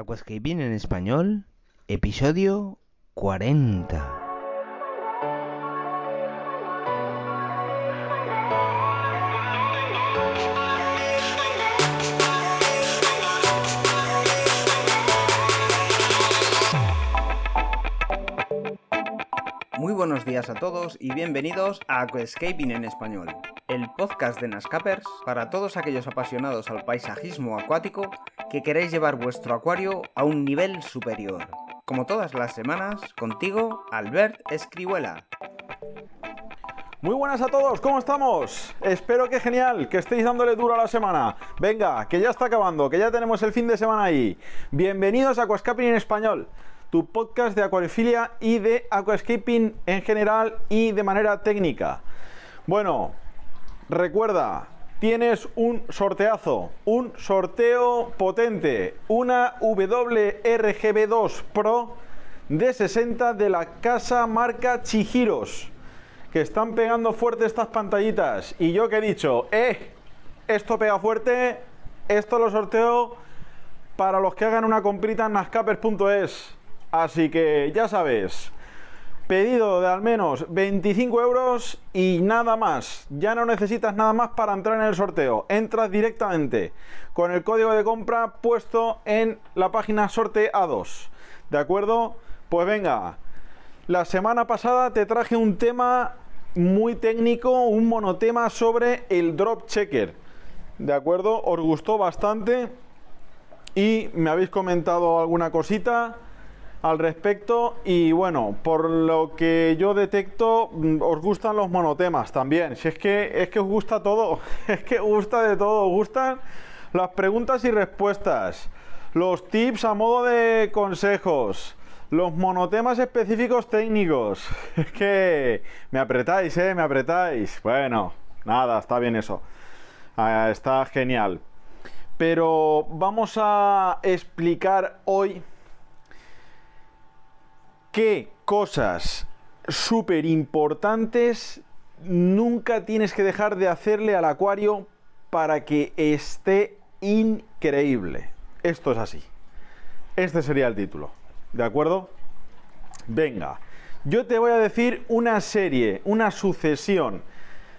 Aquascaping en español, episodio 40. Muy buenos días a todos y bienvenidos a Aquascaping en español, el podcast de Nascapers para todos aquellos apasionados al paisajismo acuático que queréis llevar vuestro acuario a un nivel superior. Como todas las semanas, contigo, Albert Escribuela. Muy buenas a todos, ¿cómo estamos? Espero que genial, que estéis dándole duro a la semana. Venga, que ya está acabando, que ya tenemos el fin de semana ahí. Bienvenidos a Aquascaping en español, tu podcast de acuariofilia y de aquascaping en general y de manera técnica. Bueno, recuerda, tienes un sorteazo, un sorteo potente, una WRGB2 Pro de 60 de la casa marca Chihiros, que están pegando fuerte estas pantallitas. Y yo que he dicho, eh, esto pega fuerte, esto lo sorteo para los que hagan una comprita en nascapers.es. Así que ya sabes, pedido de al menos 25 euros y nada más. Ya no necesitas nada más para entrar en el sorteo. Entras directamente con el código de compra puesto en la página sortea2. ¿De acuerdo? Pues venga. La semana pasada te traje un tema muy técnico, un monotema sobre el drop checker. ¿De acuerdo? Os gustó bastante y me habéis comentado alguna cosita al respecto y bueno, por lo que yo detecto, mm, os gustan los monotemas también. Si es que es que os gusta todo, es que gusta de todo, os gustan las preguntas y respuestas, los tips a modo de consejos, los monotemas específicos técnicos. Es que me apretáis, eh, me apretáis. Bueno, nada, está bien eso. Ah, está genial. Pero vamos a explicar hoy qué cosas súper importantes nunca tienes que dejar de hacerle al acuario para que esté increíble. Esto es así. Este sería el título. ¿De acuerdo? Venga, yo te voy a decir una serie, una sucesión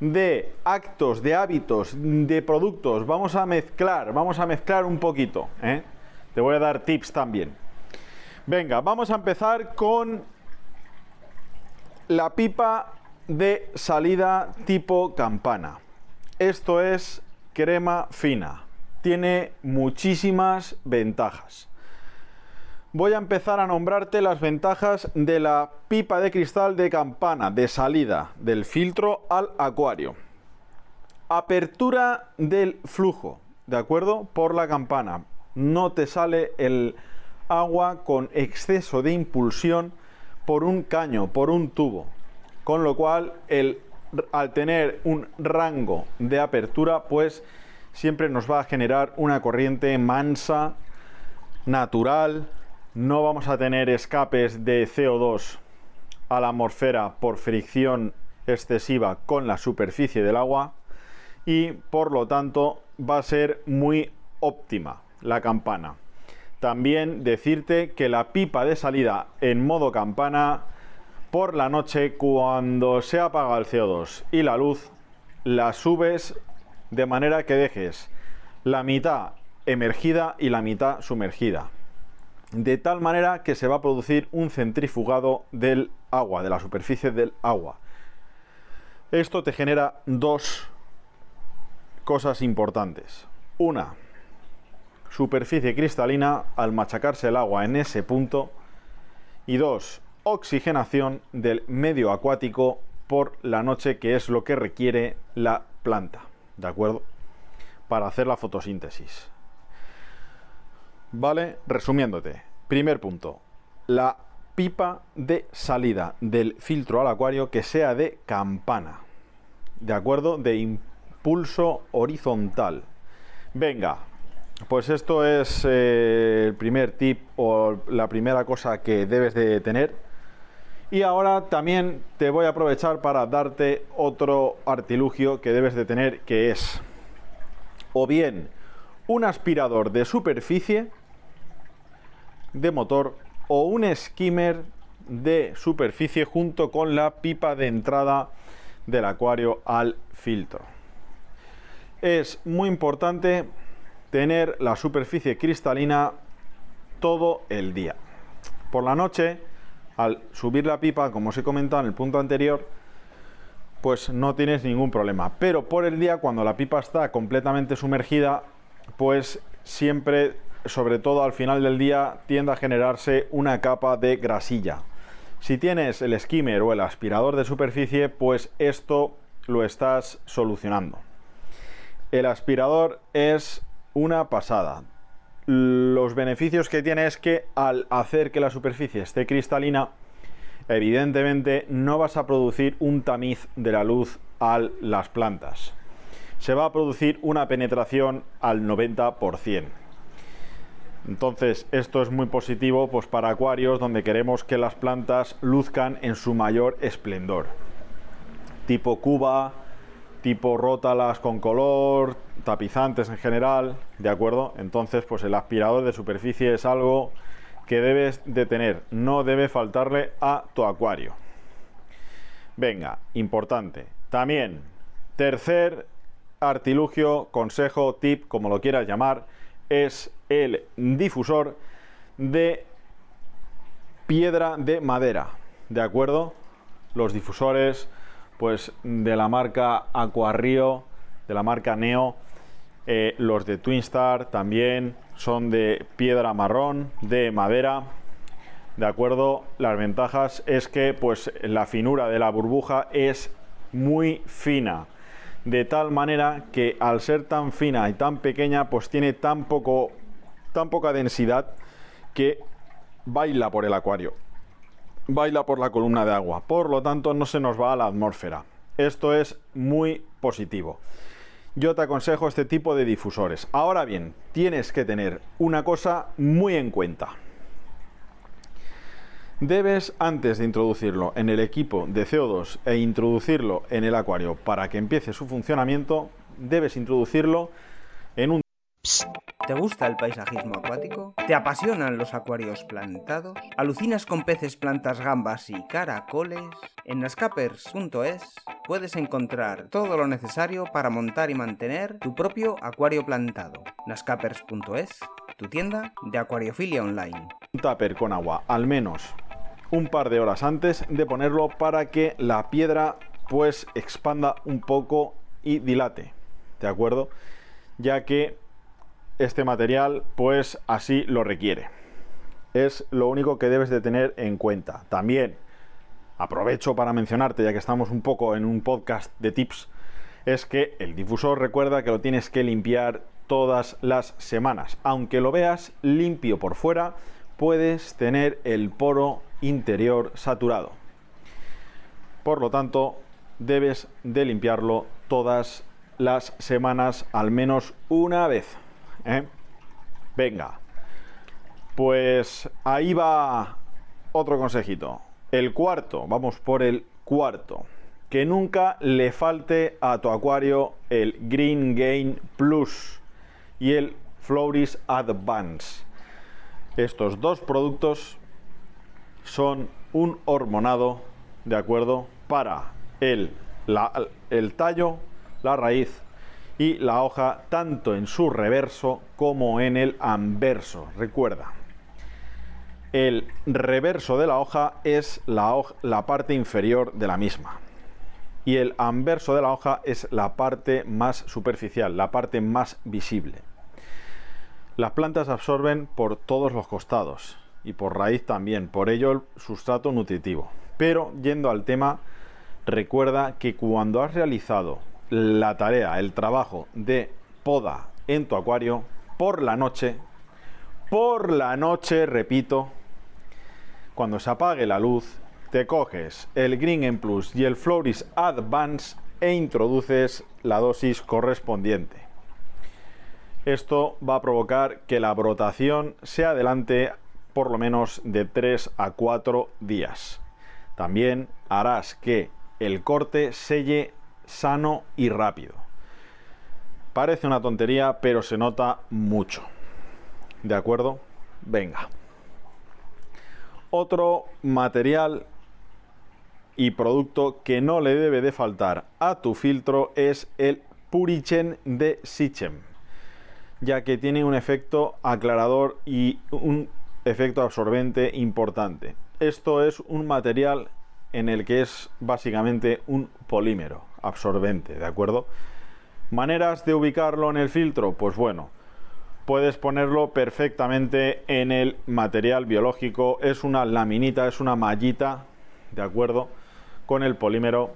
de actos, de hábitos, de productos. Vamos a mezclar, vamos a mezclar un poquito. ¿eh? Te voy a dar tips también. Venga, vamos a empezar con la pipa de salida tipo campana. Esto es crema fina. Tiene muchísimas ventajas. Voy a empezar a nombrarte las ventajas de la pipa de cristal de campana de salida del filtro al acuario. Apertura del flujo, ¿de acuerdo? Por la campana. No te sale el agua con exceso de impulsión por un caño, por un tubo. Con lo cual, el, al tener un rango de apertura, pues siempre nos va a generar una corriente mansa, natural. No vamos a tener escapes de CO2 a la atmósfera por fricción excesiva con la superficie del agua y por lo tanto va a ser muy óptima la campana. También decirte que la pipa de salida en modo campana por la noche cuando se apaga el CO2 y la luz la subes de manera que dejes la mitad emergida y la mitad sumergida. De tal manera que se va a producir un centrifugado del agua, de la superficie del agua. Esto te genera dos cosas importantes. Una, superficie cristalina al machacarse el agua en ese punto. Y dos, oxigenación del medio acuático por la noche, que es lo que requiere la planta, ¿de acuerdo? Para hacer la fotosíntesis. Vale, resumiéndote. Primer punto, la pipa de salida del filtro al acuario que sea de campana, ¿de acuerdo? De impulso horizontal. Venga, pues esto es eh, el primer tip o la primera cosa que debes de tener. Y ahora también te voy a aprovechar para darte otro artilugio que debes de tener que es o bien un aspirador de superficie de motor o un skimmer de superficie junto con la pipa de entrada del acuario al filtro. Es muy importante tener la superficie cristalina todo el día. Por la noche, al subir la pipa, como os he comentado en el punto anterior, pues no tienes ningún problema. Pero por el día, cuando la pipa está completamente sumergida, pues siempre, sobre todo al final del día, tiende a generarse una capa de grasilla. Si tienes el skimmer o el aspirador de superficie, pues esto lo estás solucionando. El aspirador es una pasada. Los beneficios que tiene es que al hacer que la superficie esté cristalina, evidentemente no vas a producir un tamiz de la luz a las plantas. Se va a producir una penetración al 90%. Entonces, esto es muy positivo pues, para acuarios donde queremos que las plantas luzcan en su mayor esplendor. Tipo cuba, tipo rótalas con color, tapizantes en general, ¿de acuerdo? Entonces, pues el aspirador de superficie es algo que debes de tener, no debe faltarle a tu acuario. Venga, importante. También, tercer artilugio, consejo, tip, como lo quieras llamar, es el difusor de piedra de madera. ¿De acuerdo? Los difusores, pues de la marca Aquarrio, de la marca Neo, eh, los de Twinstar también son de piedra marrón, de madera. De acuerdo, las ventajas es que pues la finura de la burbuja es muy fina de tal manera que al ser tan fina y tan pequeña, pues tiene tan poco tan poca densidad que baila por el acuario. Baila por la columna de agua, por lo tanto no se nos va a la atmósfera. Esto es muy positivo. Yo te aconsejo este tipo de difusores. Ahora bien, tienes que tener una cosa muy en cuenta. Debes, antes de introducirlo en el equipo de CO2 e introducirlo en el acuario para que empiece su funcionamiento, debes introducirlo en un... ¿Te gusta el paisajismo acuático? ¿Te apasionan los acuarios plantados? ¿Alucinas con peces, plantas, gambas y caracoles? En nascapers.es puedes encontrar todo lo necesario para montar y mantener tu propio acuario plantado. nascapers.es, tu tienda de acuariofilia online. Un tupper con agua, al menos un par de horas antes de ponerlo para que la piedra pues expanda un poco y dilate, ¿de acuerdo? Ya que este material pues así lo requiere. Es lo único que debes de tener en cuenta. También aprovecho para mencionarte, ya que estamos un poco en un podcast de tips, es que el difusor recuerda que lo tienes que limpiar todas las semanas. Aunque lo veas limpio por fuera, puedes tener el poro interior saturado. Por lo tanto, debes de limpiarlo todas las semanas, al menos una vez. ¿Eh? Venga, pues ahí va otro consejito. El cuarto, vamos por el cuarto. Que nunca le falte a tu acuario el Green Gain Plus y el Floris Advance. Estos dos productos son un hormonado, ¿de acuerdo? Para el, el tallo, la raíz y la hoja, tanto en su reverso como en el anverso. Recuerda, el reverso de la hoja es la, la parte inferior de la misma. Y el anverso de la hoja es la parte más superficial, la parte más visible. Las plantas absorben por todos los costados, y por raíz también, por ello el sustrato nutritivo. Pero yendo al tema, recuerda que cuando has realizado la tarea, el trabajo de poda en tu acuario, por la noche, por la noche, repito, cuando se apague la luz, te coges el Green en Plus y el Floris Advance e introduces la dosis correspondiente. Esto va a provocar que la brotación se adelante por lo menos de 3 a 4 días. También harás que el corte selle sano y rápido. Parece una tontería, pero se nota mucho. ¿De acuerdo? Venga. Otro material y producto que no le debe de faltar a tu filtro es el Purichen de Sichem, ya que tiene un efecto aclarador y un efecto absorbente importante. Esto es un material en el que es básicamente un polímero absorbente, ¿de acuerdo? Maneras de ubicarlo en el filtro, pues bueno, puedes ponerlo perfectamente en el material biológico, es una laminita, es una mallita, ¿de acuerdo? Con el polímero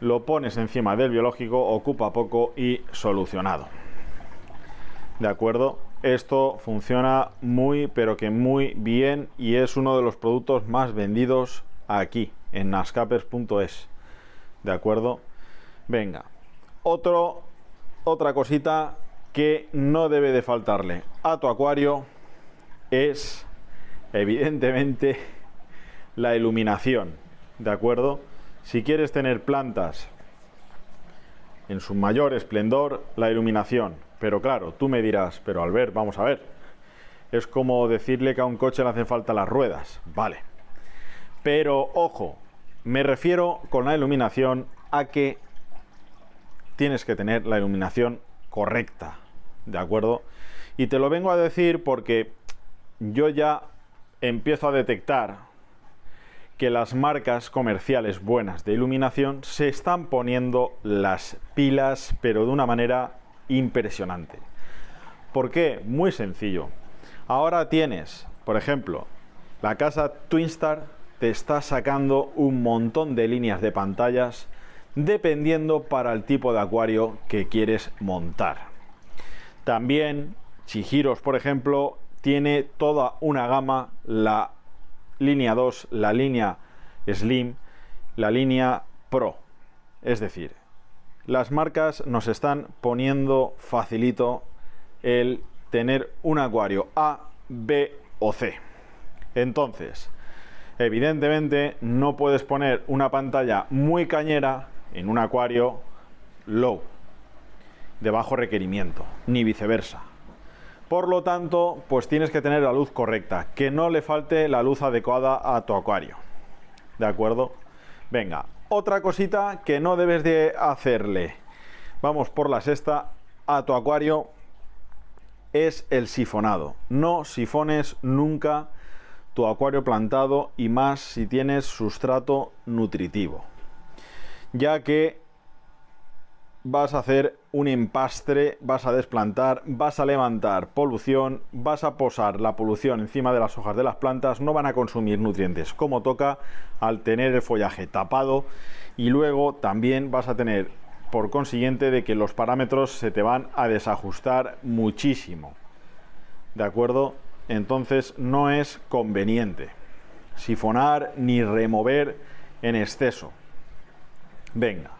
lo pones encima del biológico, ocupa poco y solucionado. ¿De acuerdo? Esto funciona muy, pero que muy bien y es uno de los productos más vendidos aquí, en nascapers.es. ¿De acuerdo? Venga. Otro, otra cosita que no debe de faltarle a tu acuario es, evidentemente, la iluminación. ¿De acuerdo? Si quieres tener plantas en su mayor esplendor, la iluminación. Pero claro, tú me dirás, pero al ver, vamos a ver. Es como decirle que a un coche le hacen falta las ruedas. Vale. Pero ojo, me refiero con la iluminación a que tienes que tener la iluminación correcta. ¿De acuerdo? Y te lo vengo a decir porque yo ya empiezo a detectar que las marcas comerciales buenas de iluminación se están poniendo las pilas, pero de una manera impresionante. ¿Por qué? Muy sencillo. Ahora tienes, por ejemplo, la casa Twinstar te está sacando un montón de líneas de pantallas dependiendo para el tipo de acuario que quieres montar. También Chihiros, por ejemplo, tiene toda una gama, la línea 2, la línea Slim, la línea Pro. Es decir, las marcas nos están poniendo facilito el tener un acuario A, B o C. Entonces, evidentemente no puedes poner una pantalla muy cañera en un acuario low, de bajo requerimiento, ni viceversa. Por lo tanto, pues tienes que tener la luz correcta, que no le falte la luz adecuada a tu acuario. ¿De acuerdo? Venga, otra cosita que no debes de hacerle. Vamos por la sexta a tu acuario es el sifonado. No sifones nunca tu acuario plantado y más si tienes sustrato nutritivo. Ya que vas a hacer un empastre, vas a desplantar, vas a levantar polución, vas a posar la polución encima de las hojas de las plantas, no van a consumir nutrientes como toca al tener el follaje tapado y luego también vas a tener por consiguiente de que los parámetros se te van a desajustar muchísimo. ¿De acuerdo? Entonces no es conveniente sifonar ni remover en exceso. Venga.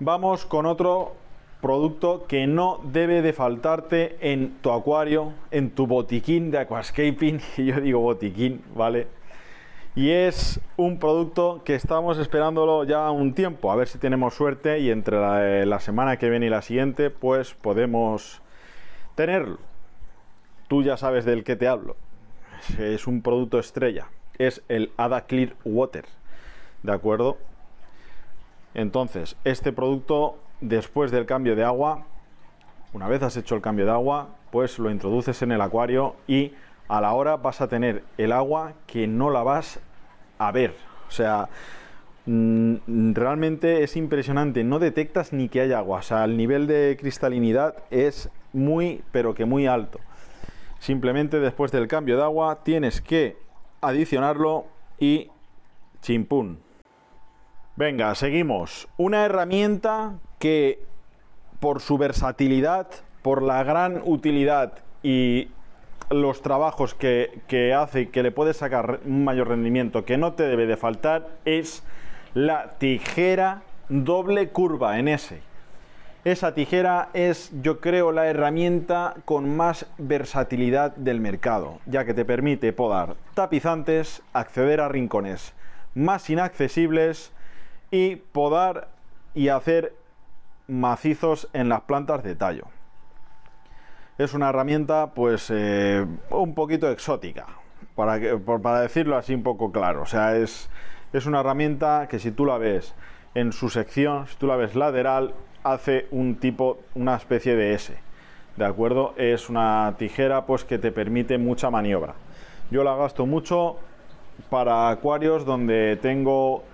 Vamos con otro producto que no debe de faltarte en tu acuario, en tu botiquín de aquascaping, y yo digo botiquín, ¿vale? Y es un producto que estamos esperándolo ya un tiempo, a ver si tenemos suerte y entre la, la semana que viene y la siguiente, pues podemos tenerlo. Tú ya sabes del que te hablo. Es un producto estrella. Es el Ada Clear Water. ¿De acuerdo? Entonces, este producto, después del cambio de agua, una vez has hecho el cambio de agua, pues lo introduces en el acuario y a la hora vas a tener el agua que no la vas a ver. O sea, mm, realmente es impresionante. No detectas ni que hay agua. O sea, el nivel de cristalinidad es muy, pero que muy alto. Simplemente después del cambio de agua tienes que adicionarlo y chimpún. Venga, seguimos. Una herramienta que por su versatilidad, por la gran utilidad y los trabajos que, que hace y que le puede sacar un mayor rendimiento que no te debe de faltar es la tijera doble curva en ese. Esa tijera es, yo creo, la herramienta con más versatilidad del mercado, ya que te permite podar tapizantes, acceder a rincones más inaccesibles, y podar y hacer macizos en las plantas de tallo. Es una herramienta pues eh, un poquito exótica. para, que, para decirlo así un poco claro. O sea, es, es una herramienta que si tú la ves en su sección, si tú la ves lateral, hace un tipo, una especie de S. ¿De acuerdo? Es una tijera pues que te permite mucha maniobra. Yo la gasto mucho para acuarios donde tengo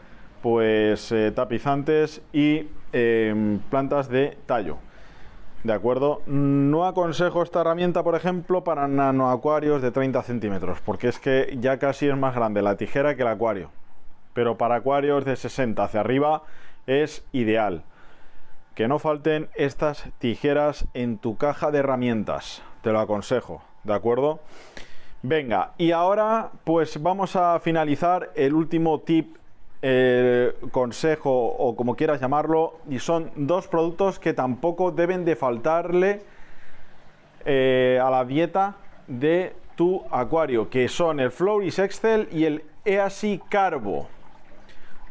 pues eh, tapizantes y em, plantas de tallo. ¿De acuerdo? No aconsejo esta herramienta, por ejemplo, para nanoacuarios de 30 centímetros, porque es que ya casi es más grande la tijera que el acuario. Pero para acuarios de 60 hacia arriba es ideal. Que no falten estas tijeras en tu caja de herramientas. Te lo aconsejo, ¿de acuerdo? Venga, y ahora pues vamos a finalizar el último tip, eh, consejo o como quieras llamarlo, y son dos productos que tampoco deben de faltarle eh, a la dieta de tu acuario, que son el Floris Excel y el Easy Carbo.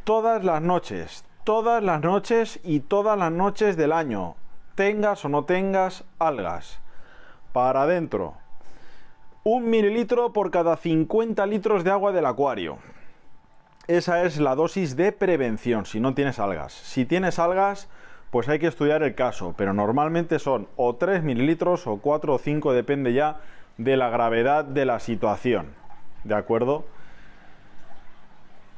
Todas las noches, todas las noches y todas las noches del año, tengas o no tengas algas, para adentro un mililitro por cada 50 litros de agua del acuario. Esa es la dosis de prevención si no tienes algas. Si tienes algas, pues hay que estudiar el caso, pero normalmente son o 3 mililitros o 4 o 5, depende ya de la gravedad de la situación. ¿De acuerdo?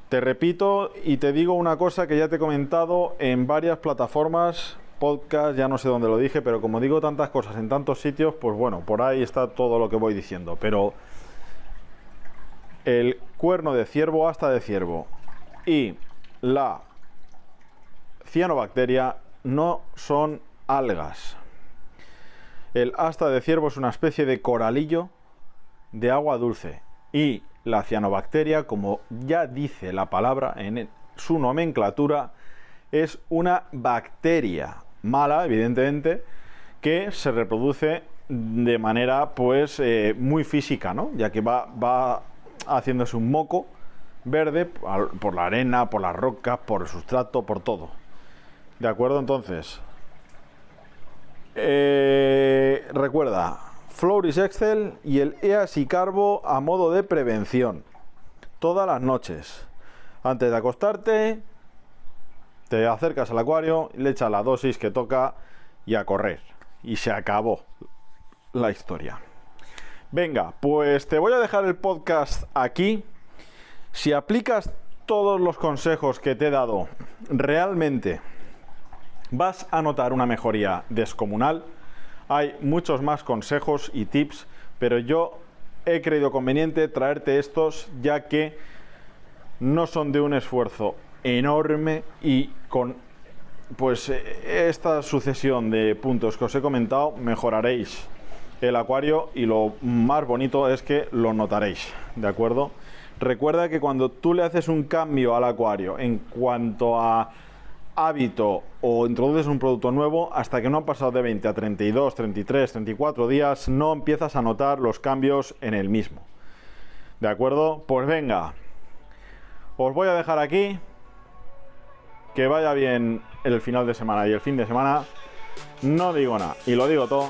Te repito y te digo una cosa que ya te he comentado en varias plataformas podcast, ya no sé dónde lo dije, pero como digo tantas cosas en tantos sitios, pues bueno, por ahí está todo lo que voy diciendo. Pero el cuerno de ciervo, hasta de ciervo y la cianobacteria no son algas. El asta de ciervo es una especie de coralillo de agua dulce y la cianobacteria, como ya dice la palabra en su nomenclatura, es una bacteria mala, evidentemente, que se reproduce de manera pues eh, muy física, ¿no? Ya que va, va haciéndose un moco verde por la arena, por las rocas, por el sustrato, por todo. ¿De acuerdo? Entonces, eh, recuerda, Floris Excel y el EAS Carbo a modo de prevención. Todas las noches. Antes de acostarte, te acercas al acuario, le echas la dosis que toca y a correr. Y se acabó la historia. Venga, pues te voy a dejar el podcast aquí. Si aplicas todos los consejos que te he dado, realmente vas a notar una mejoría descomunal. Hay muchos más consejos y tips, pero yo he creído conveniente traerte estos ya que no son de un esfuerzo enorme y con pues eh, esta sucesión de puntos que os he comentado mejoraréis el acuario y lo más bonito es que lo notaréis, ¿de acuerdo? Recuerda que cuando tú le haces un cambio al acuario en cuanto a hábito o introduces un producto nuevo, hasta que no han pasado de 20 a 32, 33, 34 días, no empiezas a notar los cambios en el mismo. ¿De acuerdo? Pues venga, os voy a dejar aquí que vaya bien el final de semana y el fin de semana. No digo nada y lo digo todo.